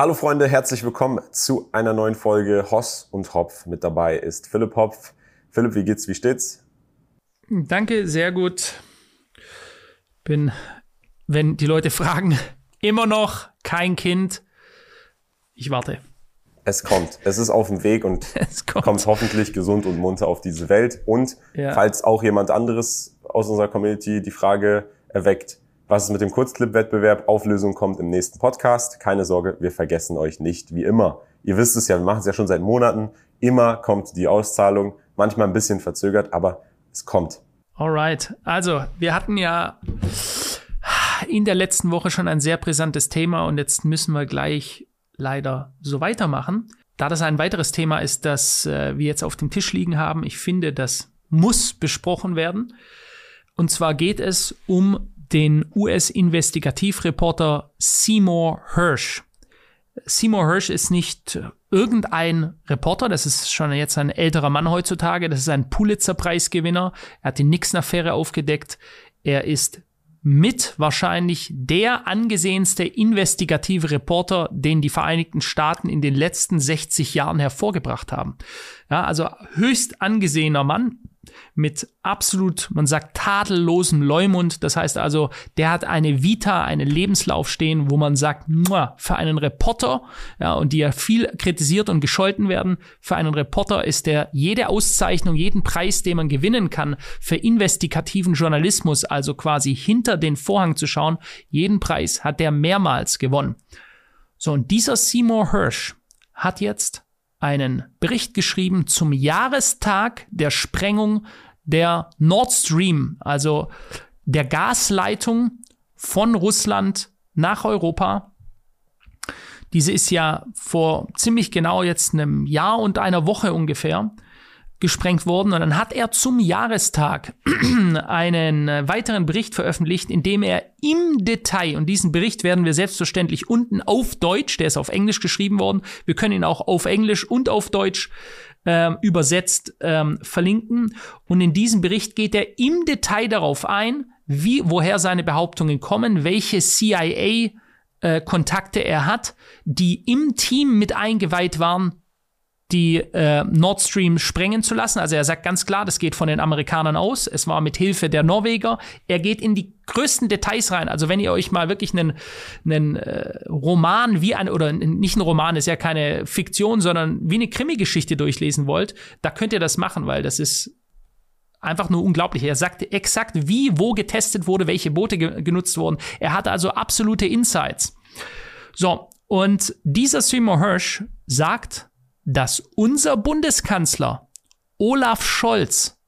Hallo Freunde, herzlich willkommen zu einer neuen Folge Hoss und Hopf. Mit dabei ist Philipp Hopf. Philipp, wie geht's, wie steht's? Danke, sehr gut. Bin, wenn die Leute fragen, immer noch kein Kind. Ich warte. Es kommt. Es ist auf dem Weg und kommt. kommt. hoffentlich gesund und munter auf diese Welt. Und ja. falls auch jemand anderes aus unserer Community die Frage erweckt, was es mit dem Kurzclip-Wettbewerb Auflösung kommt im nächsten Podcast. Keine Sorge, wir vergessen euch nicht, wie immer. Ihr wisst es ja, wir machen es ja schon seit Monaten. Immer kommt die Auszahlung, manchmal ein bisschen verzögert, aber es kommt. Alright. Also, wir hatten ja in der letzten Woche schon ein sehr brisantes Thema und jetzt müssen wir gleich leider so weitermachen. Da das ein weiteres Thema ist, das äh, wir jetzt auf dem Tisch liegen haben, ich finde, das muss besprochen werden. Und zwar geht es um den US-Investigativreporter Seymour Hirsch. Seymour Hirsch ist nicht irgendein Reporter, das ist schon jetzt ein älterer Mann heutzutage, das ist ein Pulitzer-Preisgewinner. Er hat die Nixon-Affäre aufgedeckt. Er ist mit wahrscheinlich der angesehenste investigative Reporter, den die Vereinigten Staaten in den letzten 60 Jahren hervorgebracht haben. Ja, also höchst angesehener Mann, mit absolut, man sagt, tadellosem Leumund. Das heißt also, der hat eine Vita, einen Lebenslauf stehen, wo man sagt, für einen Reporter, ja, und die ja viel kritisiert und gescholten werden, für einen Reporter ist der jede Auszeichnung, jeden Preis, den man gewinnen kann, für investigativen Journalismus, also quasi hinter den Vorhang zu schauen, jeden Preis hat der mehrmals gewonnen. So, und dieser Seymour Hirsch hat jetzt einen Bericht geschrieben zum Jahrestag der Sprengung der Nord Stream, also der Gasleitung von Russland nach Europa. Diese ist ja vor ziemlich genau jetzt einem Jahr und einer Woche ungefähr gesprengt worden. Und dann hat er zum Jahrestag einen äh, weiteren Bericht veröffentlicht, in dem er im Detail, und diesen Bericht werden wir selbstverständlich unten auf Deutsch, der ist auf Englisch geschrieben worden, wir können ihn auch auf Englisch und auf Deutsch ähm, übersetzt ähm, verlinken. Und in diesem Bericht geht er im Detail darauf ein, wie, woher seine Behauptungen kommen, welche CIA äh, Kontakte er hat, die im Team mit eingeweiht waren, die äh, Nord Stream sprengen zu lassen. Also er sagt ganz klar, das geht von den Amerikanern aus. Es war mit Hilfe der Norweger. Er geht in die größten Details rein. Also wenn ihr euch mal wirklich einen, einen äh, Roman wie ein, oder nicht ein Roman, ist ja keine Fiktion, sondern wie eine Krimi-Geschichte durchlesen wollt, da könnt ihr das machen, weil das ist einfach nur unglaublich. Er sagt exakt, wie, wo getestet wurde, welche Boote ge genutzt wurden. Er hat also absolute Insights. So, und dieser Seymour Hirsch sagt, dass unser Bundeskanzler Olaf Scholz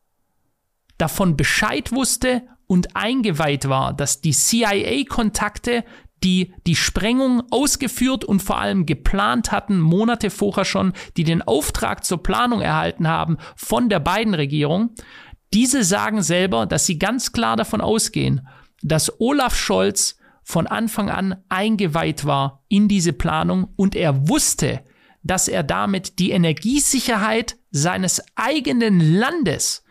davon Bescheid wusste und eingeweiht war, dass die CIA-Kontakte, die die Sprengung ausgeführt und vor allem geplant hatten, Monate vorher schon, die den Auftrag zur Planung erhalten haben von der beiden Regierung, diese sagen selber, dass sie ganz klar davon ausgehen, dass Olaf Scholz von Anfang an eingeweiht war in diese Planung und er wusste, dass er damit die Energiesicherheit seines eigenen Landes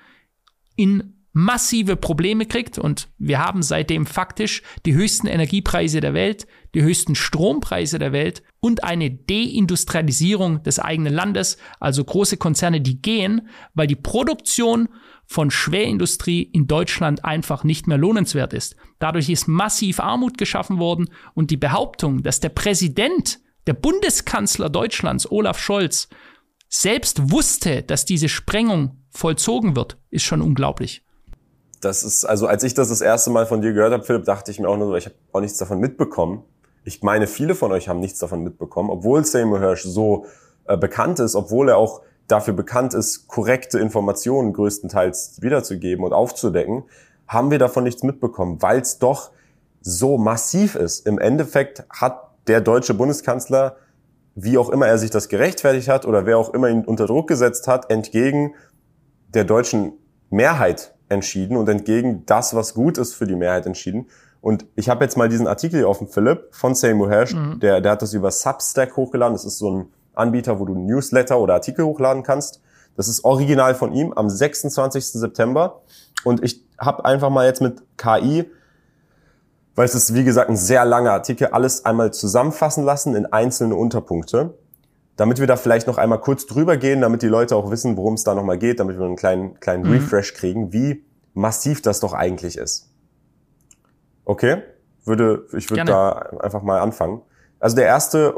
in massive Probleme kriegt und wir haben seitdem faktisch die höchsten Energiepreise der Welt, die höchsten Strompreise der Welt und eine Deindustrialisierung des eigenen Landes, also große Konzerne, die gehen, weil die Produktion von Schwerindustrie in Deutschland einfach nicht mehr lohnenswert ist. Dadurch ist massiv Armut geschaffen worden und die Behauptung, dass der Präsident der Bundeskanzler Deutschlands, Olaf Scholz, selbst wusste, dass diese Sprengung vollzogen wird, ist schon unglaublich. Das ist, also als ich das das erste Mal von dir gehört habe, Philipp, dachte ich mir auch nur so, ich habe auch nichts davon mitbekommen. Ich meine, viele von euch haben nichts davon mitbekommen, obwohl Seymour Hirsch so äh, bekannt ist, obwohl er auch dafür bekannt ist, korrekte Informationen größtenteils wiederzugeben und aufzudecken, haben wir davon nichts mitbekommen, weil es doch so massiv ist. Im Endeffekt hat der deutsche Bundeskanzler, wie auch immer er sich das gerechtfertigt hat oder wer auch immer ihn unter Druck gesetzt hat, entgegen der deutschen Mehrheit entschieden und entgegen das, was gut ist für die Mehrheit entschieden. Und ich habe jetzt mal diesen Artikel hier offen, Philipp, von Seymour Hersh, mhm. der, der hat das über Substack hochgeladen. Das ist so ein Anbieter, wo du Newsletter oder Artikel hochladen kannst. Das ist original von ihm am 26. September. Und ich habe einfach mal jetzt mit KI weil es ist, wie gesagt, ein sehr langer Artikel, alles einmal zusammenfassen lassen in einzelne Unterpunkte, damit wir da vielleicht noch einmal kurz drüber gehen, damit die Leute auch wissen, worum es da nochmal geht, damit wir einen kleinen, kleinen mhm. Refresh kriegen, wie massiv das doch eigentlich ist. Okay? Würde, ich würde da einfach mal anfangen. Also der erste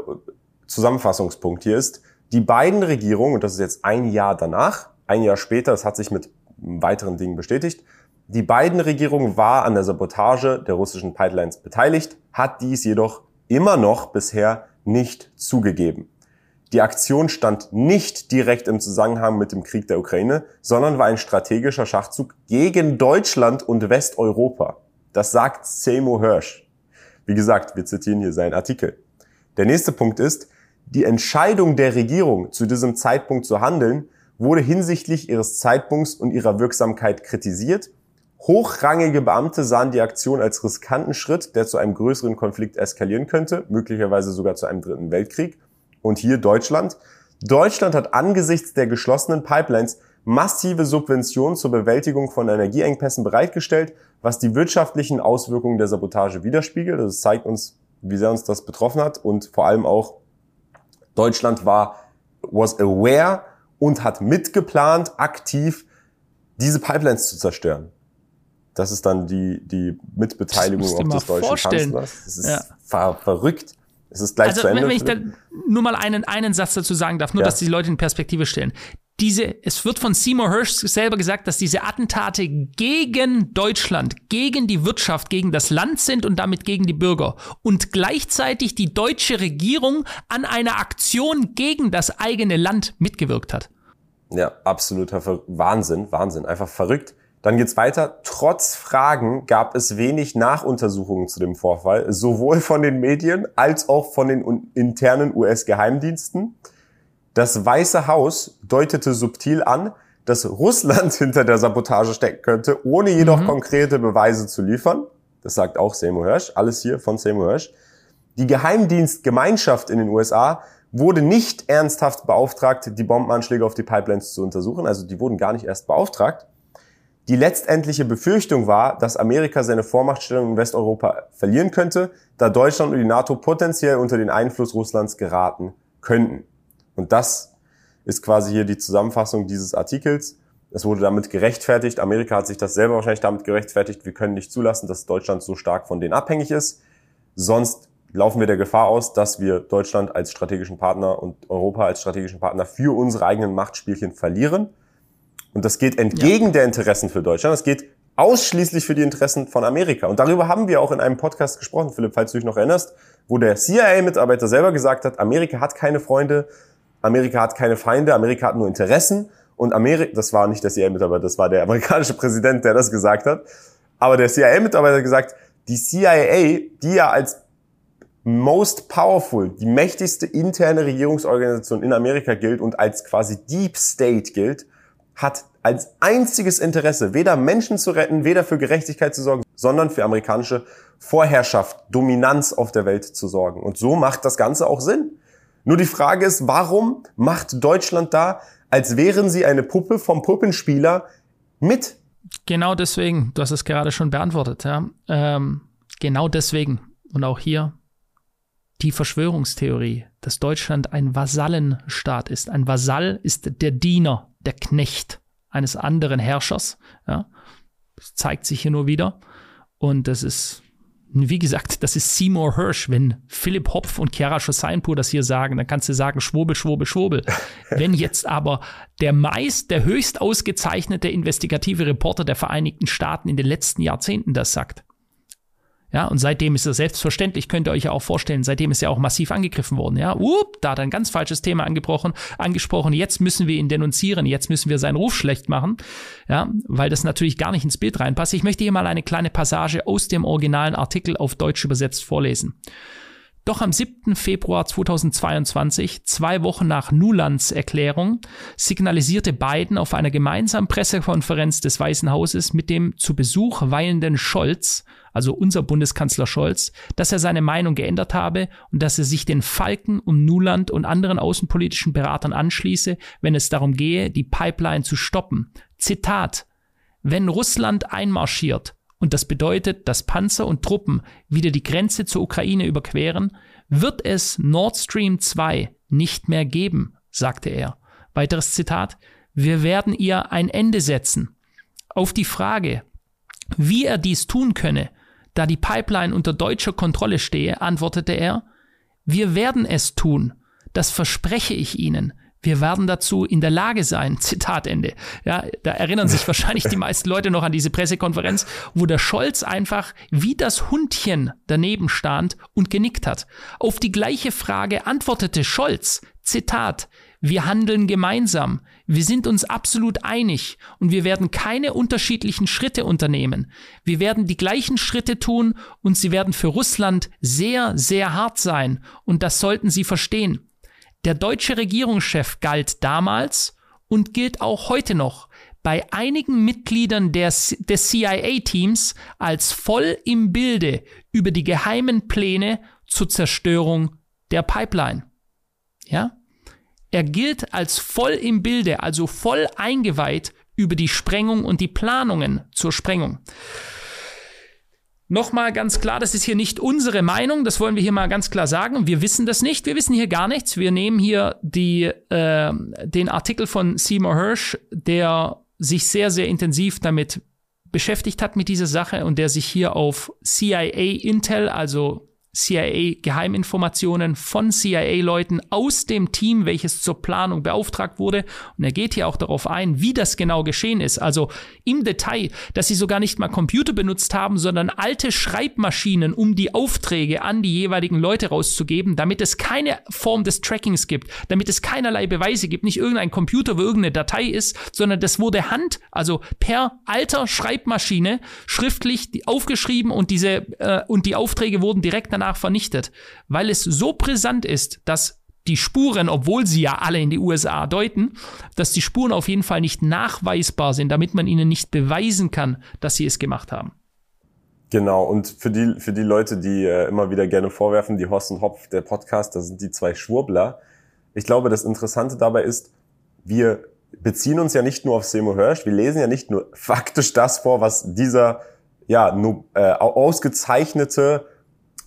Zusammenfassungspunkt hier ist, die beiden Regierungen, und das ist jetzt ein Jahr danach, ein Jahr später, das hat sich mit weiteren Dingen bestätigt, die beiden Regierungen war an der Sabotage der russischen Pipelines beteiligt, hat dies jedoch immer noch bisher nicht zugegeben. Die Aktion stand nicht direkt im Zusammenhang mit dem Krieg der Ukraine, sondern war ein strategischer Schachzug gegen Deutschland und Westeuropa. Das sagt Seymour Hirsch. Wie gesagt, wir zitieren hier seinen Artikel. Der nächste Punkt ist, die Entscheidung der Regierung, zu diesem Zeitpunkt zu handeln, wurde hinsichtlich ihres Zeitpunkts und ihrer Wirksamkeit kritisiert. Hochrangige Beamte sahen die Aktion als riskanten Schritt, der zu einem größeren Konflikt eskalieren könnte, möglicherweise sogar zu einem dritten Weltkrieg. Und hier Deutschland. Deutschland hat angesichts der geschlossenen Pipelines massive Subventionen zur Bewältigung von Energieengpässen bereitgestellt, was die wirtschaftlichen Auswirkungen der Sabotage widerspiegelt. Das zeigt uns, wie sehr uns das betroffen hat und vor allem auch Deutschland war, was aware und hat mitgeplant, aktiv diese Pipelines zu zerstören. Das ist dann die, die Mitbeteiligung auf des deutschen vorstellen. Kanzlers. Das ist ja. ver verrückt. Es ist gleich also, zu Ende. Wenn ich da nur mal einen, einen Satz dazu sagen darf, nur ja. dass die Leute in Perspektive stellen diese, es wird von Seymour Hirsch selber gesagt, dass diese Attentate gegen Deutschland, gegen die Wirtschaft, gegen das Land sind und damit gegen die Bürger. Und gleichzeitig die deutsche Regierung an einer Aktion gegen das eigene Land mitgewirkt hat. Ja, absoluter Wahnsinn, Wahnsinn, einfach verrückt. Dann geht's weiter. Trotz Fragen gab es wenig Nachuntersuchungen zu dem Vorfall, sowohl von den Medien als auch von den internen US-Geheimdiensten. Das Weiße Haus deutete subtil an, dass Russland hinter der Sabotage stecken könnte, ohne jedoch mhm. konkrete Beweise zu liefern. Das sagt auch Seymour Hirsch. Alles hier von Seymour Hirsch. Die Geheimdienstgemeinschaft in den USA wurde nicht ernsthaft beauftragt, die Bombenanschläge auf die Pipelines zu untersuchen. Also die wurden gar nicht erst beauftragt. Die letztendliche Befürchtung war, dass Amerika seine Vormachtstellung in Westeuropa verlieren könnte, da Deutschland und die NATO potenziell unter den Einfluss Russlands geraten könnten. Und das ist quasi hier die Zusammenfassung dieses Artikels. Es wurde damit gerechtfertigt. Amerika hat sich das selber wahrscheinlich damit gerechtfertigt. Wir können nicht zulassen, dass Deutschland so stark von denen abhängig ist. Sonst laufen wir der Gefahr aus, dass wir Deutschland als strategischen Partner und Europa als strategischen Partner für unsere eigenen Machtspielchen verlieren. Und das geht entgegen ja. der Interessen für Deutschland. Das geht ausschließlich für die Interessen von Amerika. Und darüber haben wir auch in einem Podcast gesprochen, Philipp, falls du dich noch erinnerst, wo der CIA-Mitarbeiter selber gesagt hat, Amerika hat keine Freunde, Amerika hat keine Feinde, Amerika hat nur Interessen und Amerika, das war nicht der CIA-Mitarbeiter, das war der amerikanische Präsident, der das gesagt hat. Aber der CIA-Mitarbeiter hat gesagt, die CIA, die ja als most powerful, die mächtigste interne Regierungsorganisation in Amerika gilt und als quasi Deep State gilt, hat als einziges Interesse, weder Menschen zu retten, weder für Gerechtigkeit zu sorgen, sondern für amerikanische Vorherrschaft, Dominanz auf der Welt zu sorgen. Und so macht das Ganze auch Sinn. Nur die Frage ist, warum macht Deutschland da, als wären sie eine Puppe vom Puppenspieler mit? Genau deswegen, du hast es gerade schon beantwortet, ja. Ähm, genau deswegen. Und auch hier die Verschwörungstheorie, dass Deutschland ein Vasallenstaat ist. Ein Vasall ist der Diener, der Knecht eines anderen Herrschers. Ja. Das zeigt sich hier nur wieder. Und das ist wie gesagt, das ist Seymour Hirsch. Wenn Philipp Hopf und Chiara Schoseinpur das hier sagen, dann kannst du sagen, schwurbel, schwurbel, schwurbel. Wenn jetzt aber der meist, der höchst ausgezeichnete investigative Reporter der Vereinigten Staaten in den letzten Jahrzehnten das sagt, ja, und seitdem ist es selbstverständlich, könnt ihr euch ja auch vorstellen, seitdem ist ja auch massiv angegriffen worden. Ja, Upp, da hat ein ganz falsches Thema angebrochen, angesprochen. Jetzt müssen wir ihn denunzieren, jetzt müssen wir seinen Ruf schlecht machen. Ja, weil das natürlich gar nicht ins Bild reinpasst. Ich möchte hier mal eine kleine Passage aus dem originalen Artikel auf Deutsch übersetzt vorlesen. Doch am 7. Februar 2022, zwei Wochen nach Nulands Erklärung, signalisierte Biden auf einer gemeinsamen Pressekonferenz des Weißen Hauses mit dem zu Besuch weilenden Scholz also unser Bundeskanzler Scholz, dass er seine Meinung geändert habe und dass er sich den Falken um Nuland und anderen außenpolitischen Beratern anschließe, wenn es darum gehe, die Pipeline zu stoppen. Zitat Wenn Russland einmarschiert und das bedeutet, dass Panzer und Truppen wieder die Grenze zur Ukraine überqueren, wird es Nord Stream 2 nicht mehr geben, sagte er. Weiteres Zitat, wir werden ihr ein Ende setzen. Auf die Frage, wie er dies tun könne, da die Pipeline unter deutscher Kontrolle stehe, antwortete er, wir werden es tun, das verspreche ich Ihnen. Wir werden dazu in der Lage sein. Zitat Ende. Ja, da erinnern sich wahrscheinlich die meisten Leute noch an diese Pressekonferenz, wo der Scholz einfach wie das Hundchen daneben stand und genickt hat. Auf die gleiche Frage antwortete Scholz, Zitat, wir handeln gemeinsam. Wir sind uns absolut einig und wir werden keine unterschiedlichen Schritte unternehmen. Wir werden die gleichen Schritte tun und sie werden für Russland sehr, sehr hart sein und das sollten Sie verstehen. Der deutsche Regierungschef galt damals und gilt auch heute noch bei einigen Mitgliedern der, des CIA-Teams als voll im Bilde über die geheimen Pläne zur Zerstörung der Pipeline. Ja? Er gilt als voll im Bilde, also voll eingeweiht über die Sprengung und die Planungen zur Sprengung. Nochmal ganz klar, das ist hier nicht unsere Meinung, das wollen wir hier mal ganz klar sagen. Wir wissen das nicht, wir wissen hier gar nichts. Wir nehmen hier die, äh, den Artikel von Seymour Hirsch, der sich sehr, sehr intensiv damit beschäftigt hat mit dieser Sache und der sich hier auf CIA Intel, also CIA-Geheiminformationen von CIA-Leuten aus dem Team, welches zur Planung beauftragt wurde. Und er geht hier auch darauf ein, wie das genau geschehen ist. Also im Detail, dass sie sogar nicht mal Computer benutzt haben, sondern alte Schreibmaschinen, um die Aufträge an die jeweiligen Leute rauszugeben, damit es keine Form des Trackings gibt, damit es keinerlei Beweise gibt, nicht irgendein Computer, wo irgendeine Datei ist, sondern das wurde Hand, also per alter Schreibmaschine schriftlich aufgeschrieben und diese äh, und die Aufträge wurden direkt danach danach vernichtet, weil es so brisant ist, dass die Spuren, obwohl sie ja alle in die USA deuten, dass die Spuren auf jeden Fall nicht nachweisbar sind, damit man ihnen nicht beweisen kann, dass sie es gemacht haben. Genau, und für die, für die Leute, die äh, immer wieder gerne vorwerfen, die Horst und Hopf, der Podcast, das sind die zwei Schwurbler. Ich glaube, das Interessante dabei ist, wir beziehen uns ja nicht nur auf Seymour Hirsch, wir lesen ja nicht nur faktisch das vor, was dieser ja, nur, äh, ausgezeichnete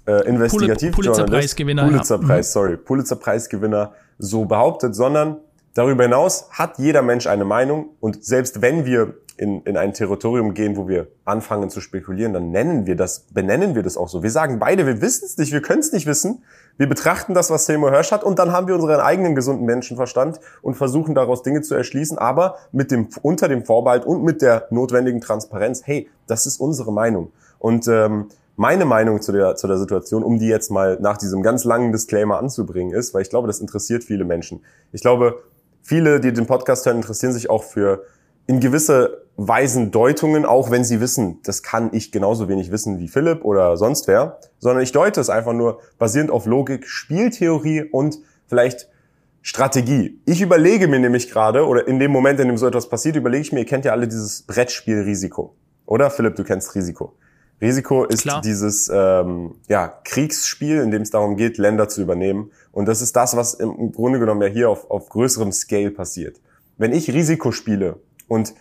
äh, Investigativjournalist, Pulitzer-Preisgewinner, Pulitzer-Preis, ja. sorry, Pulitzer-Preisgewinner so behauptet, sondern darüber hinaus hat jeder Mensch eine Meinung und selbst wenn wir in, in ein Territorium gehen, wo wir anfangen zu spekulieren, dann nennen wir das, benennen wir das auch so. Wir sagen beide, wir wissen es nicht, wir können es nicht wissen. Wir betrachten das, was Seymour Hirsch hat und dann haben wir unseren eigenen gesunden Menschenverstand und versuchen daraus Dinge zu erschließen, aber mit dem, unter dem Vorbehalt und mit der notwendigen Transparenz, hey, das ist unsere Meinung. Und ähm, meine Meinung zu der, zu der Situation, um die jetzt mal nach diesem ganz langen Disclaimer anzubringen, ist, weil ich glaube, das interessiert viele Menschen. Ich glaube, viele, die den Podcast hören, interessieren sich auch für in gewisse Weisen Deutungen, auch wenn sie wissen, das kann ich genauso wenig wissen wie Philipp oder sonst wer, sondern ich deute es einfach nur basierend auf Logik, Spieltheorie und vielleicht Strategie. Ich überlege mir nämlich gerade, oder in dem Moment, in dem so etwas passiert, überlege ich mir, ihr kennt ja alle dieses Brettspiel Risiko. Oder Philipp, du kennst Risiko. Risiko ist Klar. dieses ähm, ja, Kriegsspiel, in dem es darum geht, Länder zu übernehmen. Und das ist das, was im Grunde genommen ja hier auf, auf größerem Scale passiert. Wenn ich Risiko spiele und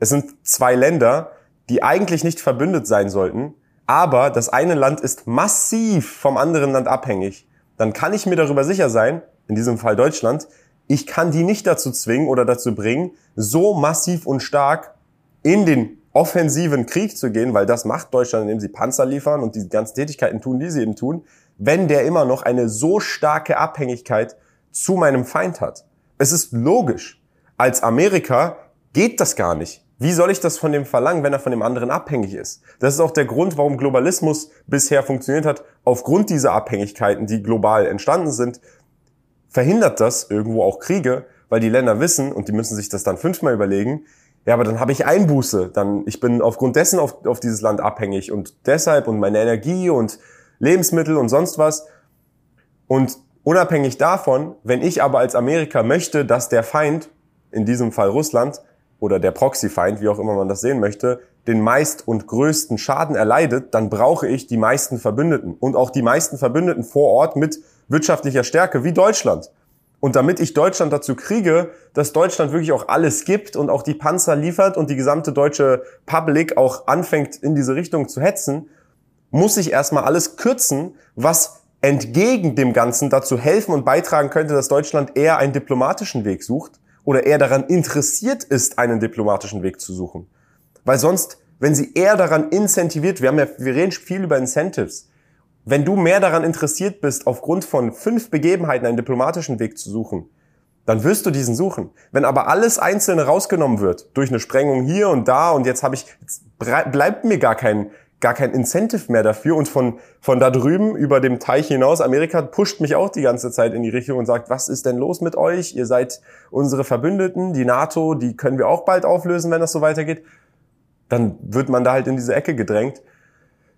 es sind zwei Länder, die eigentlich nicht verbündet sein sollten, aber das eine Land ist massiv vom anderen Land abhängig, dann kann ich mir darüber sicher sein, in diesem Fall Deutschland, ich kann die nicht dazu zwingen oder dazu bringen, so massiv und stark in den offensiven Krieg zu gehen, weil das macht Deutschland, indem sie Panzer liefern und die ganzen Tätigkeiten tun, die sie eben tun, wenn der immer noch eine so starke Abhängigkeit zu meinem Feind hat. Es ist logisch. Als Amerika geht das gar nicht. Wie soll ich das von dem verlangen, wenn er von dem anderen abhängig ist? Das ist auch der Grund, warum Globalismus bisher funktioniert hat. Aufgrund dieser Abhängigkeiten, die global entstanden sind, verhindert das irgendwo auch Kriege, weil die Länder wissen, und die müssen sich das dann fünfmal überlegen, ja, aber dann habe ich Einbuße. Dann, ich bin aufgrund dessen auf, auf dieses Land abhängig und deshalb und meine Energie und Lebensmittel und sonst was. Und unabhängig davon, wenn ich aber als Amerika möchte, dass der Feind, in diesem Fall Russland, oder der Proxy-Feind, wie auch immer man das sehen möchte, den meist und größten Schaden erleidet, dann brauche ich die meisten Verbündeten und auch die meisten Verbündeten vor Ort mit wirtschaftlicher Stärke wie Deutschland. Und damit ich Deutschland dazu kriege, dass Deutschland wirklich auch alles gibt und auch die Panzer liefert und die gesamte deutsche Public auch anfängt in diese Richtung zu hetzen, muss ich erstmal alles kürzen, was entgegen dem Ganzen dazu helfen und beitragen könnte, dass Deutschland eher einen diplomatischen Weg sucht oder eher daran interessiert ist, einen diplomatischen Weg zu suchen. Weil sonst, wenn sie eher daran incentiviert, wir haben ja, wir reden viel über Incentives, wenn du mehr daran interessiert bist, aufgrund von fünf Begebenheiten einen diplomatischen Weg zu suchen, dann wirst du diesen suchen. Wenn aber alles Einzelne rausgenommen wird, durch eine Sprengung hier und da und jetzt habe ich, jetzt bleibt mir gar kein, gar kein Incentive mehr dafür und von, von da drüben über dem Teich hinaus, Amerika pusht mich auch die ganze Zeit in die Richtung und sagt, was ist denn los mit euch? Ihr seid unsere Verbündeten, die NATO, die können wir auch bald auflösen, wenn das so weitergeht. Dann wird man da halt in diese Ecke gedrängt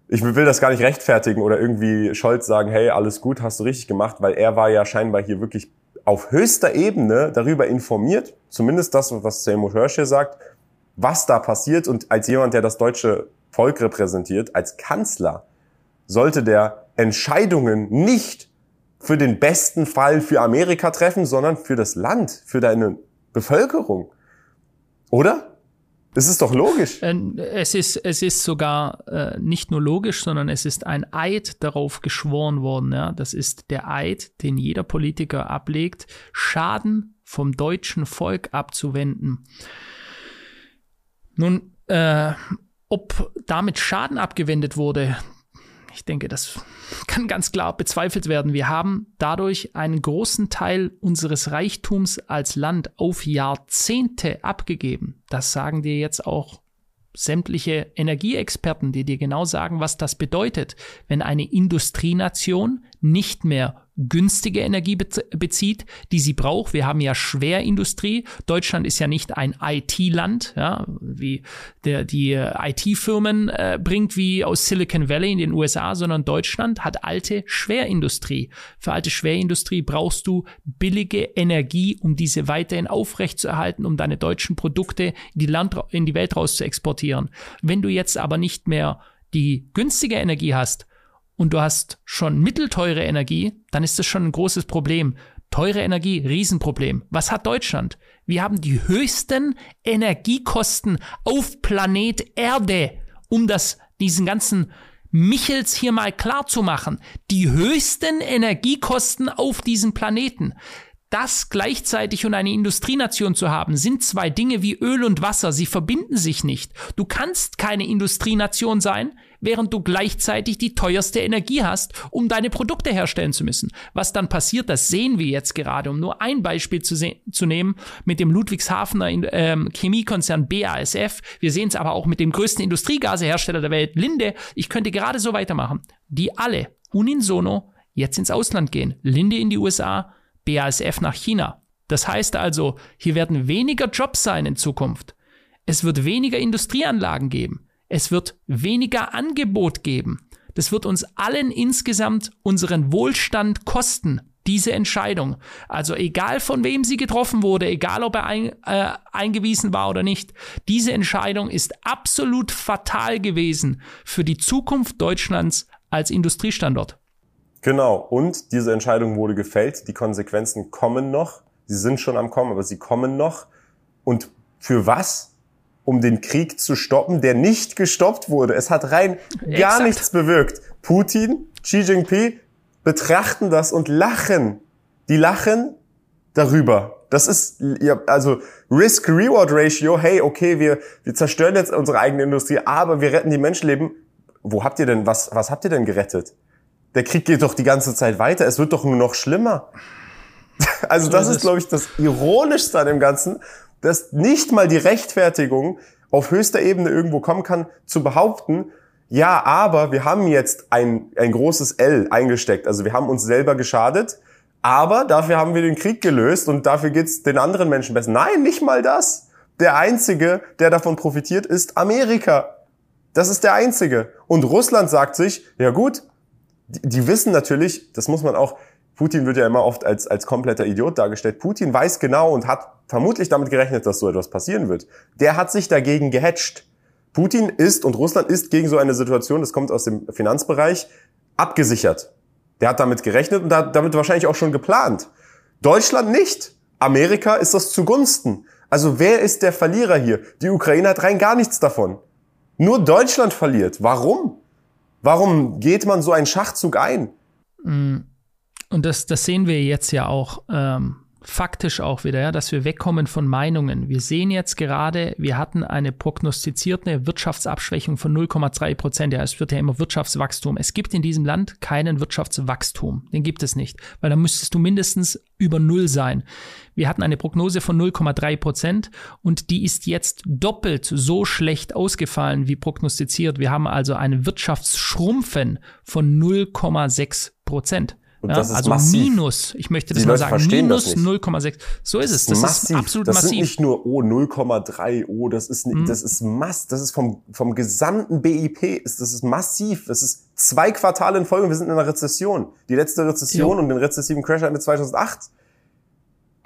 ich will das gar nicht rechtfertigen oder irgendwie Scholz sagen, hey, alles gut, hast du richtig gemacht, weil er war ja scheinbar hier wirklich auf höchster Ebene darüber informiert, zumindest das, was Seymour Hirsch hier sagt, was da passiert und als jemand, der das deutsche Volk repräsentiert, als Kanzler, sollte der Entscheidungen nicht für den besten Fall für Amerika treffen, sondern für das Land, für deine Bevölkerung. Oder? Das ist doch logisch. Ähm, es ist, es ist sogar äh, nicht nur logisch, sondern es ist ein Eid darauf geschworen worden. Ja? Das ist der Eid, den jeder Politiker ablegt, Schaden vom deutschen Volk abzuwenden. Nun, äh, ob damit Schaden abgewendet wurde, ich denke, das kann ganz klar bezweifelt werden. Wir haben dadurch einen großen Teil unseres Reichtums als Land auf Jahrzehnte abgegeben. Das sagen dir jetzt auch sämtliche Energieexperten, die dir genau sagen, was das bedeutet, wenn eine Industrienation nicht mehr günstige Energie bezieht, die sie braucht. Wir haben ja Schwerindustrie. Deutschland ist ja nicht ein IT-Land, ja, wie der, die IT-Firmen äh, bringt wie aus Silicon Valley in den USA, sondern Deutschland hat alte Schwerindustrie. Für alte Schwerindustrie brauchst du billige Energie, um diese weiterhin aufrechtzuerhalten, um deine deutschen Produkte in die, Land, in die Welt raus zu exportieren. Wenn du jetzt aber nicht mehr die günstige Energie hast, und du hast schon mittelteure Energie, dann ist das schon ein großes Problem. Teure Energie, Riesenproblem. Was hat Deutschland? Wir haben die höchsten Energiekosten auf Planet Erde, um das, diesen ganzen Michels hier mal klar zu machen. Die höchsten Energiekosten auf diesem Planeten. Das gleichzeitig und eine Industrienation zu haben, sind zwei Dinge wie Öl und Wasser. Sie verbinden sich nicht. Du kannst keine Industrienation sein, während du gleichzeitig die teuerste Energie hast, um deine Produkte herstellen zu müssen. Was dann passiert, das sehen wir jetzt gerade, um nur ein Beispiel zu, zu nehmen, mit dem Ludwigshafener ähm, Chemiekonzern BASF. Wir sehen es aber auch mit dem größten Industriegasehersteller der Welt, Linde. Ich könnte gerade so weitermachen. Die alle unisono jetzt ins Ausland gehen. Linde in die USA, BASF nach China. Das heißt also, hier werden weniger Jobs sein in Zukunft. Es wird weniger Industrieanlagen geben. Es wird weniger Angebot geben. Das wird uns allen insgesamt unseren Wohlstand kosten, diese Entscheidung. Also egal von wem sie getroffen wurde, egal ob er ein, äh, eingewiesen war oder nicht, diese Entscheidung ist absolut fatal gewesen für die Zukunft Deutschlands als Industriestandort. Genau, und diese Entscheidung wurde gefällt. Die Konsequenzen kommen noch. Sie sind schon am Kommen, aber sie kommen noch. Und für was? um den Krieg zu stoppen, der nicht gestoppt wurde. Es hat rein Exakt. gar nichts bewirkt. Putin, Xi Jinping betrachten das und lachen. Die lachen darüber. Das ist, ja, also Risk-Reward-Ratio, hey, okay, wir, wir zerstören jetzt unsere eigene Industrie, aber wir retten die Menschenleben. Wo habt ihr denn, was, was habt ihr denn gerettet? Der Krieg geht doch die ganze Zeit weiter, es wird doch nur noch schlimmer. Also das ist, glaube ich, das Ironischste an dem Ganzen dass nicht mal die Rechtfertigung auf höchster Ebene irgendwo kommen kann, zu behaupten, ja, aber wir haben jetzt ein, ein großes L eingesteckt. Also wir haben uns selber geschadet, aber dafür haben wir den Krieg gelöst und dafür geht's den anderen Menschen besser. Nein, nicht mal das. Der Einzige, der davon profitiert, ist Amerika. Das ist der Einzige. Und Russland sagt sich, ja gut, die, die wissen natürlich, das muss man auch, Putin wird ja immer oft als, als kompletter Idiot dargestellt. Putin weiß genau und hat vermutlich damit gerechnet, dass so etwas passieren wird. Der hat sich dagegen gehatcht. Putin ist und Russland ist gegen so eine Situation, das kommt aus dem Finanzbereich, abgesichert. Der hat damit gerechnet und hat damit wahrscheinlich auch schon geplant. Deutschland nicht. Amerika ist das zugunsten. Also wer ist der Verlierer hier? Die Ukraine hat rein gar nichts davon. Nur Deutschland verliert. Warum? Warum geht man so einen Schachzug ein? Mm. Und das, das sehen wir jetzt ja auch. Ähm faktisch auch wieder, ja, dass wir wegkommen von Meinungen. Wir sehen jetzt gerade, wir hatten eine prognostizierte Wirtschaftsabschwächung von 0,3 Prozent. Ja, es wird ja immer Wirtschaftswachstum. Es gibt in diesem Land keinen Wirtschaftswachstum. Den gibt es nicht, weil da müsstest du mindestens über Null sein. Wir hatten eine Prognose von 0,3 Prozent und die ist jetzt doppelt so schlecht ausgefallen wie prognostiziert. Wir haben also ein Wirtschaftsschrumpfen von 0,6 Prozent. Und ja, das ist also massiv. minus, ich möchte das Die mal Leute sagen, das minus nicht. 0,6. So ist es. Das massiv. ist absolut das massiv. sind nicht nur oh 0,3 oh, das ist Mhm. das ist mass, das ist vom vom gesamten BIP ist das ist massiv. Das ist zwei Quartale in Folge, wir sind in einer Rezession. Die letzte Rezession Jo. und den rezessiven Crash hatten wir 2008.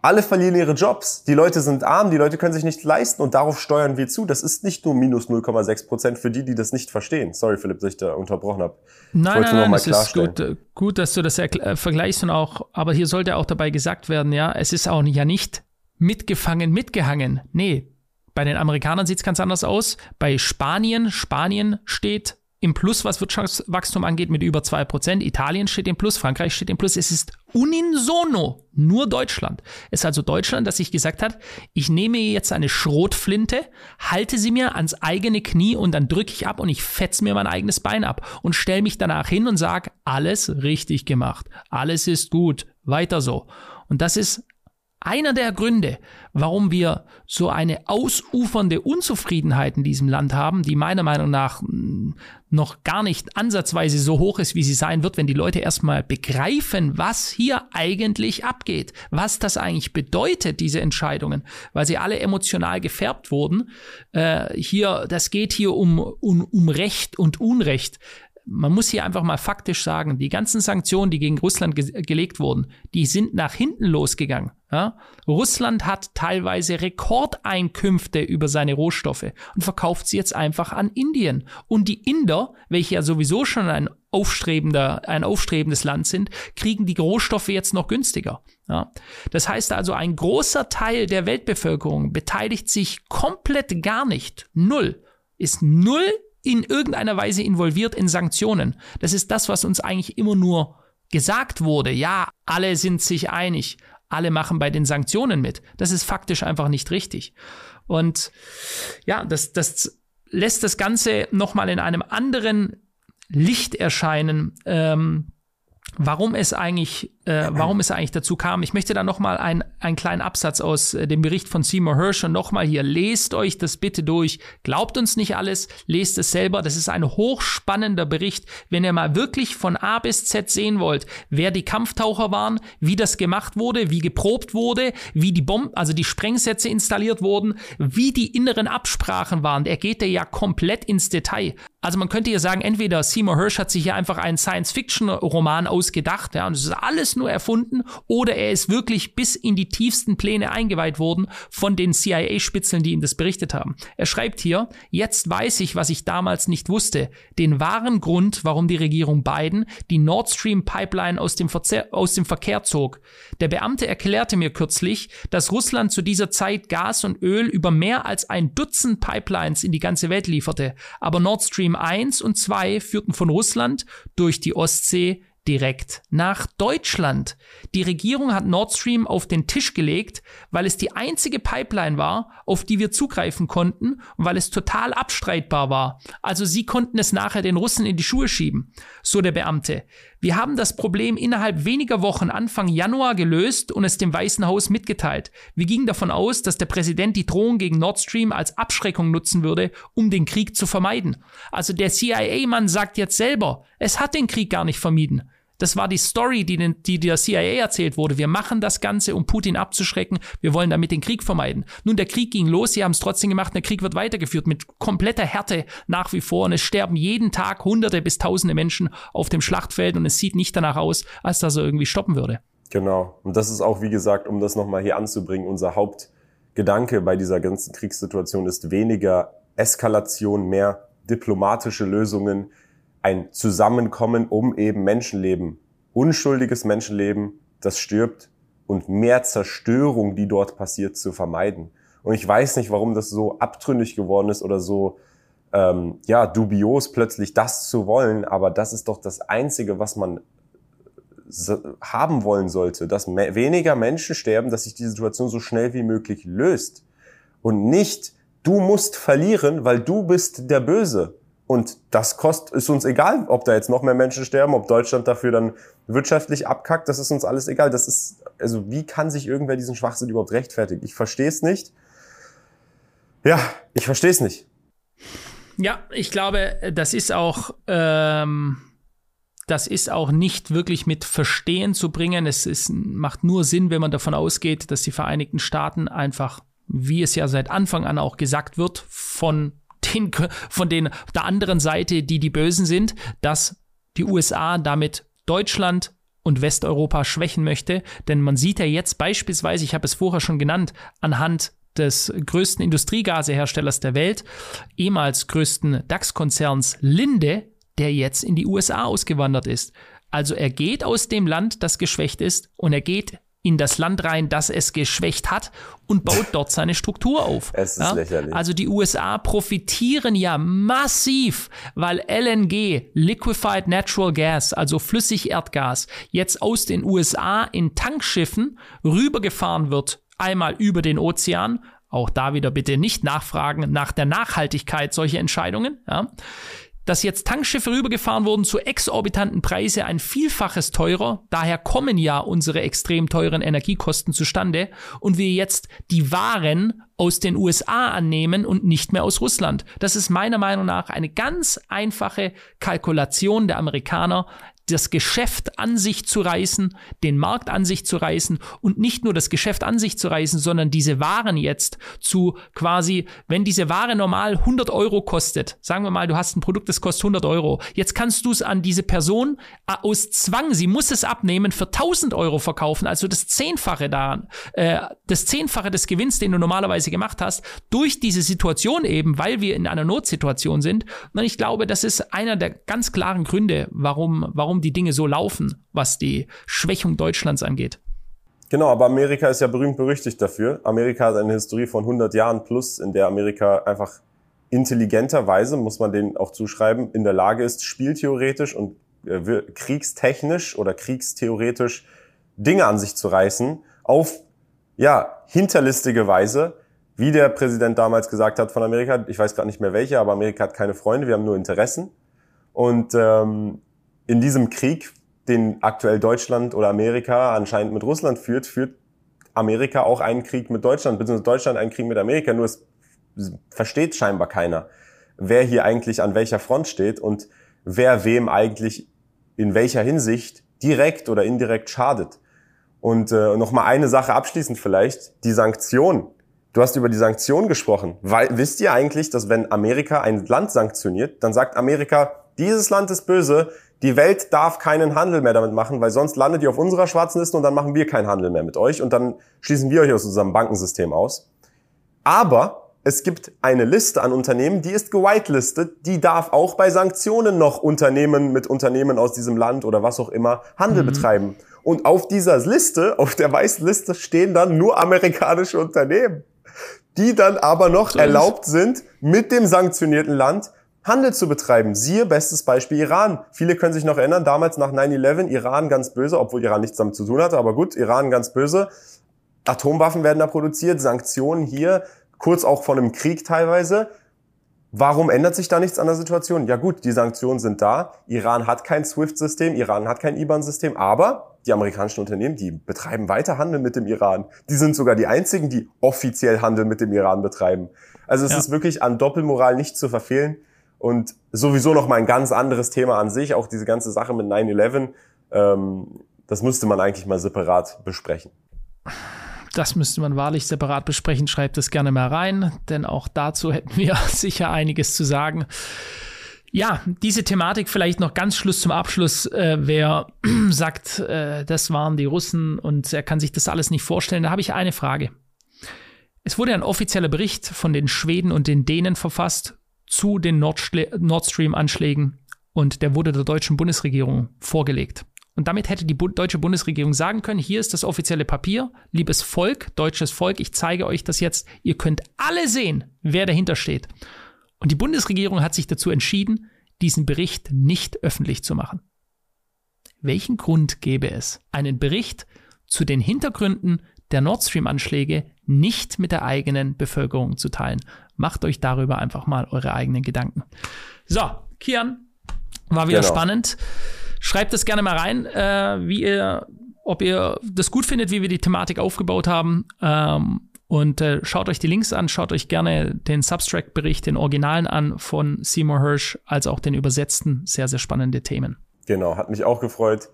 Alle verlieren ihre Jobs. Die Leute sind arm, die Leute können sich nicht leisten und darauf steuern wir zu. Das ist nicht nur minus 0,6 Prozent für die, die das nicht verstehen. Sorry, Philipp, dass ich da unterbrochen habe. Nein, nein, nein, es ist gut, äh, gut, dass du das äh, vergleichst und auch, aber hier sollte auch dabei gesagt werden, ja, es ist auch nicht, ja nicht mitgefangen, mitgehangen. Nee, bei den Amerikanern sieht es ganz anders aus. Bei Spanien, Spanien steht im Plus, was Wirtschaftswachstum angeht, mit über 2%. Italien steht im Plus, Frankreich steht im Plus. Es ist unisono, nur Deutschland. Es ist also Deutschland, das sich gesagt hat, ich nehme jetzt eine Schrotflinte, halte sie mir ans eigene Knie und dann drücke ich ab und ich fetze mir mein eigenes Bein ab und stelle mich danach hin und sage, alles richtig gemacht, alles ist gut, weiter so. Und das ist einer der Gründe, warum wir so eine ausufernde Unzufriedenheit in diesem Land haben, die meiner Meinung nach mh, noch gar nicht ansatzweise so hoch ist, wie sie sein wird, wenn die Leute erstmal begreifen, was hier eigentlich abgeht, was das eigentlich bedeutet, diese Entscheidungen, weil sie alle emotional gefärbt wurden. Äh, hier, das geht hier um, um, um Recht und Unrecht man muss hier einfach mal faktisch sagen, die ganzen Sanktionen, die gegen Russland ge gelegt wurden, die sind nach hinten losgegangen. Ja? Russland hat teilweise Rekordeinkünfte über seine Rohstoffe und verkauft sie jetzt einfach an Indien. Und die Inder, welche ja sowieso schon ein aufstrebender, ein aufstrebendes Land sind, kriegen die Rohstoffe jetzt noch günstiger. Ja? Das heißt also, ein großer Teil der Weltbevölkerung beteiligt sich komplett gar nicht. Null. Ist null in irgendeiner Weise involviert in Sanktionen. Das ist das, was uns eigentlich immer nur gesagt wurde. Ja, alle sind sich einig. Alle machen bei den Sanktionen mit. Das ist faktisch einfach nicht richtig. Und ja, das, das lässt das Ganze nochmal in einem anderen Licht erscheinen, ähm, warum es eigentlich, äh, warum es eigentlich dazu kam. Ich möchte da noch mal ein, einen kleinen Absatz aus äh, dem Bericht von Seymour Hirsch und noch mal hier lest euch das bitte durch. Glaubt uns nicht alles, lest es selber. Das ist ein hochspannender Bericht, wenn ihr mal wirklich von A bis Z sehen wollt, wer die Kampftaucher waren, wie das gemacht wurde, wie geprobt wurde, wie die Bomben, also die Sprengsätze installiert wurden, wie die inneren Absprachen waren. Er geht ja komplett ins Detail. Also man könnte hier sagen, entweder Seymour Hirsch hat sich hier einfach einen Science-Fiction-Roman ausgedacht, ja, und es ist alles nur erfunden, oder er ist wirklich bis in die tiefsten Pläne eingeweiht worden von den CIA-Spitzeln, die ihm das berichtet haben. Er schreibt hier, jetzt weiß ich, was ich damals nicht wusste, den wahren Grund, warum die Regierung Biden die Nord Stream Pipeline aus dem, aus dem Verkehr zog. Der Beamte erklärte mir kürzlich, dass Russland zu dieser Zeit Gas und Öl über mehr als ein Dutzend Pipelines in die ganze Welt lieferte, aber Nord Stream 1 und 2 führten von Russland durch die Ostsee direkt nach Deutschland. Die Regierung hat Nord Stream auf den Tisch gelegt, weil es die einzige Pipeline war, auf die wir zugreifen konnten und weil es total abstreitbar war. Also sie konnten es nachher den Russen in die Schuhe schieben. So der Beamte. Wir haben das Problem innerhalb weniger Wochen Anfang Januar gelöst und es dem Weißen Haus mitgeteilt. Wir gingen davon aus, dass der Präsident die Drohung gegen Nord Stream als Abschreckung nutzen würde, um den Krieg zu vermeiden. Also der CIA-Mann sagt jetzt selber, es hat den Krieg gar nicht vermieden. Das war die Story, die, den, die der CIA erzählt wurde. Wir machen das Ganze, um Putin abzuschrecken. Wir wollen damit den Krieg vermeiden. Nun, der Krieg ging los, sie haben es trotzdem gemacht. Der Krieg wird weitergeführt mit kompletter Härte nach wie vor. Und es sterben jeden Tag Hunderte bis Tausende Menschen auf dem Schlachtfeld. Und es sieht nicht danach aus, als dass er irgendwie stoppen würde. Genau. Und das ist auch, wie gesagt, um das nochmal hier anzubringen, unser Hauptgedanke bei dieser ganzen Kriegssituation ist weniger Eskalation, mehr diplomatische Lösungen, ein Zusammenkommen, um eben Menschenleben, unschuldiges Menschenleben, das stirbt, und mehr Zerstörung, die dort passiert, zu vermeiden. Und ich weiß nicht, warum das so abtrünnig geworden ist oder so ähm, ja dubios plötzlich das zu wollen, aber das ist doch das Einzige, was man haben wollen sollte, dass me weniger Menschen sterben, dass sich die Situation so schnell wie möglich löst und nicht du musst verlieren, weil du bist der Böse. Und das kostet, ist uns egal, ob da jetzt noch mehr Menschen sterben, ob Deutschland dafür dann wirtschaftlich abkackt, das ist uns alles egal. Das ist, also wie kann sich irgendwer diesen Schwachsinn überhaupt rechtfertigen? Ich verstehe es nicht. Ja, ich verstehe es nicht. Ja, ich glaube, das ist auch, ähm, das ist auch nicht wirklich mit Verstehen zu bringen. Es ist, macht nur Sinn, wenn man davon ausgeht, dass die Vereinigten Staaten einfach, wie es ja seit Anfang an auch gesagt wird, von den, von den, der anderen Seite, die die Bösen sind, dass die USA damit Deutschland und Westeuropa schwächen möchte. Denn man sieht ja jetzt beispielsweise, ich habe es vorher schon genannt, anhand des größten Industriegaseherstellers der Welt, ehemals größten DAX-Konzerns Linde, der jetzt in die USA ausgewandert ist. Also er geht aus dem Land, das geschwächt ist, und er geht in das Land rein, das es geschwächt hat und baut dort seine Struktur auf. Es ist ja? lächerlich. Also die USA profitieren ja massiv, weil LNG, Liquefied Natural Gas, also Flüssigerdgas, jetzt aus den USA in Tankschiffen rübergefahren wird, einmal über den Ozean. Auch da wieder bitte nicht nachfragen nach der Nachhaltigkeit solcher Entscheidungen. Ja dass jetzt Tankschiffe rübergefahren wurden zu exorbitanten Preise, ein Vielfaches teurer. Daher kommen ja unsere extrem teuren Energiekosten zustande und wir jetzt die Waren aus den USA annehmen und nicht mehr aus Russland. Das ist meiner Meinung nach eine ganz einfache Kalkulation der Amerikaner, das Geschäft an sich zu reißen, den Markt an sich zu reißen und nicht nur das Geschäft an sich zu reißen, sondern diese Waren jetzt zu quasi, wenn diese Ware normal 100 Euro kostet, sagen wir mal, du hast ein Produkt, das kostet 100 Euro, jetzt kannst du es an diese Person äh, aus Zwang, sie muss es abnehmen, für 1000 Euro verkaufen, also das Zehnfache daran, äh, das Zehnfache des Gewinns, den du normalerweise gemacht hast, durch diese Situation eben, weil wir in einer Notsituation sind. Und ich glaube, das ist einer der ganz klaren Gründe, warum, warum warum die Dinge so laufen, was die Schwächung Deutschlands angeht. Genau, aber Amerika ist ja berühmt berüchtigt dafür. Amerika hat eine Historie von 100 Jahren plus, in der Amerika einfach intelligenterweise, muss man denen auch zuschreiben, in der Lage ist, spieltheoretisch und äh, kriegstechnisch oder kriegstheoretisch Dinge an sich zu reißen, auf, ja, hinterlistige Weise, wie der Präsident damals gesagt hat von Amerika, ich weiß gerade nicht mehr welche, aber Amerika hat keine Freunde, wir haben nur Interessen. Und ähm, in diesem Krieg, den aktuell Deutschland oder Amerika anscheinend mit Russland führt, führt Amerika auch einen Krieg mit Deutschland, beziehungsweise Deutschland einen Krieg mit Amerika. Nur es versteht scheinbar keiner, wer hier eigentlich an welcher Front steht und wer wem eigentlich in welcher Hinsicht direkt oder indirekt schadet. Und äh, noch mal eine Sache abschließend vielleicht, die Sanktionen. Du hast über die Sanktionen gesprochen. Weil, wisst ihr eigentlich, dass wenn Amerika ein Land sanktioniert, dann sagt Amerika, dieses Land ist böse, die Welt darf keinen Handel mehr damit machen, weil sonst landet ihr auf unserer schwarzen Liste und dann machen wir keinen Handel mehr mit euch und dann schließen wir euch aus unserem Bankensystem aus. Aber es gibt eine Liste an Unternehmen, die ist gewitelistet, die darf auch bei Sanktionen noch Unternehmen mit Unternehmen aus diesem Land oder was auch immer Handel mhm. betreiben. Und auf dieser Liste, auf der weißen Liste stehen dann nur amerikanische Unternehmen, die dann aber noch erlaubt sind, mit dem sanktionierten Land Handel zu betreiben. Siehe bestes Beispiel Iran. Viele können sich noch erinnern, damals nach 9-11, Iran ganz böse, obwohl Iran nichts damit zu tun hatte, aber gut, Iran ganz böse. Atomwaffen werden da produziert, Sanktionen hier, kurz auch von einem Krieg teilweise. Warum ändert sich da nichts an der Situation? Ja gut, die Sanktionen sind da. Iran hat kein SWIFT-System, Iran hat kein IBAN-System, aber die amerikanischen Unternehmen, die betreiben weiter Handel mit dem Iran. Die sind sogar die einzigen, die offiziell Handel mit dem Iran betreiben. Also es ja. ist wirklich an Doppelmoral nicht zu verfehlen. Und sowieso noch mal ein ganz anderes Thema an sich, auch diese ganze Sache mit 9-11, ähm, das müsste man eigentlich mal separat besprechen. Das müsste man wahrlich separat besprechen. Schreibt es gerne mal rein, denn auch dazu hätten wir sicher einiges zu sagen. Ja, diese Thematik vielleicht noch ganz Schluss zum Abschluss. Äh, wer sagt, äh, das waren die Russen und er kann sich das alles nicht vorstellen, da habe ich eine Frage. Es wurde ein offizieller Bericht von den Schweden und den Dänen verfasst zu den Nord, Stream-Anschlägen und der wurde der deutschen Bundesregierung vorgelegt. Und damit hätte die Bu deutsche Bundesregierung sagen können, hier ist das offizielle Papier, liebes Volk, deutsches Volk, ich zeige euch das jetzt, ihr könnt alle sehen, wer dahinter steht. Und die Bundesregierung hat sich dazu entschieden, diesen Bericht nicht öffentlich zu machen. Welchen Grund gäbe es, einen Bericht zu den Hintergründen der Nord Stream-Anschläge nicht mit der eigenen Bevölkerung zu teilen? Macht euch darüber einfach mal eure eigenen Gedanken. So, Kian, war wieder genau. spannend. Schreibt es gerne mal rein, äh, wie ihr, ob ihr das gut findet, wie wir die Thematik aufgebaut haben. Ähm, und äh, schaut euch die Links an, schaut euch gerne den Substract-Bericht, den Originalen an von Seymour Hirsch, als auch den übersetzten. Sehr, sehr spannende Themen. Genau, hat mich auch gefreut.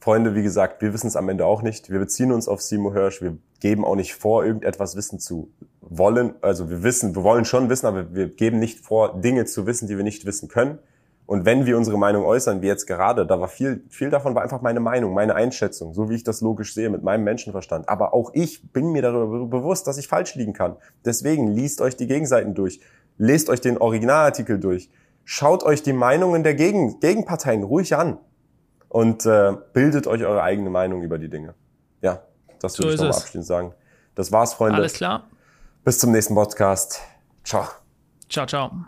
Freunde, wie gesagt, wir wissen es am Ende auch nicht. Wir beziehen uns auf Seymour Hirsch. Wir geben auch nicht vor, irgendetwas wissen zu wollen. Also wir wissen, wir wollen schon wissen, aber wir geben nicht vor, Dinge zu wissen, die wir nicht wissen können. Und wenn wir unsere Meinung äußern, wie jetzt gerade, da war viel, viel davon war einfach meine Meinung, meine Einschätzung, so wie ich das logisch sehe, mit meinem Menschenverstand. Aber auch ich bin mir darüber bewusst, dass ich falsch liegen kann. Deswegen liest euch die Gegenseiten durch. Lest euch den Originalartikel durch. Schaut euch die Meinungen der Gegen Gegenparteien ruhig an. Und äh, bildet euch eure eigene Meinung über die Dinge. Ja, das so würde ich nochmal abschließend sagen. Das war's, Freunde. Alles klar. Bis zum nächsten Podcast. Ciao. Ciao, ciao.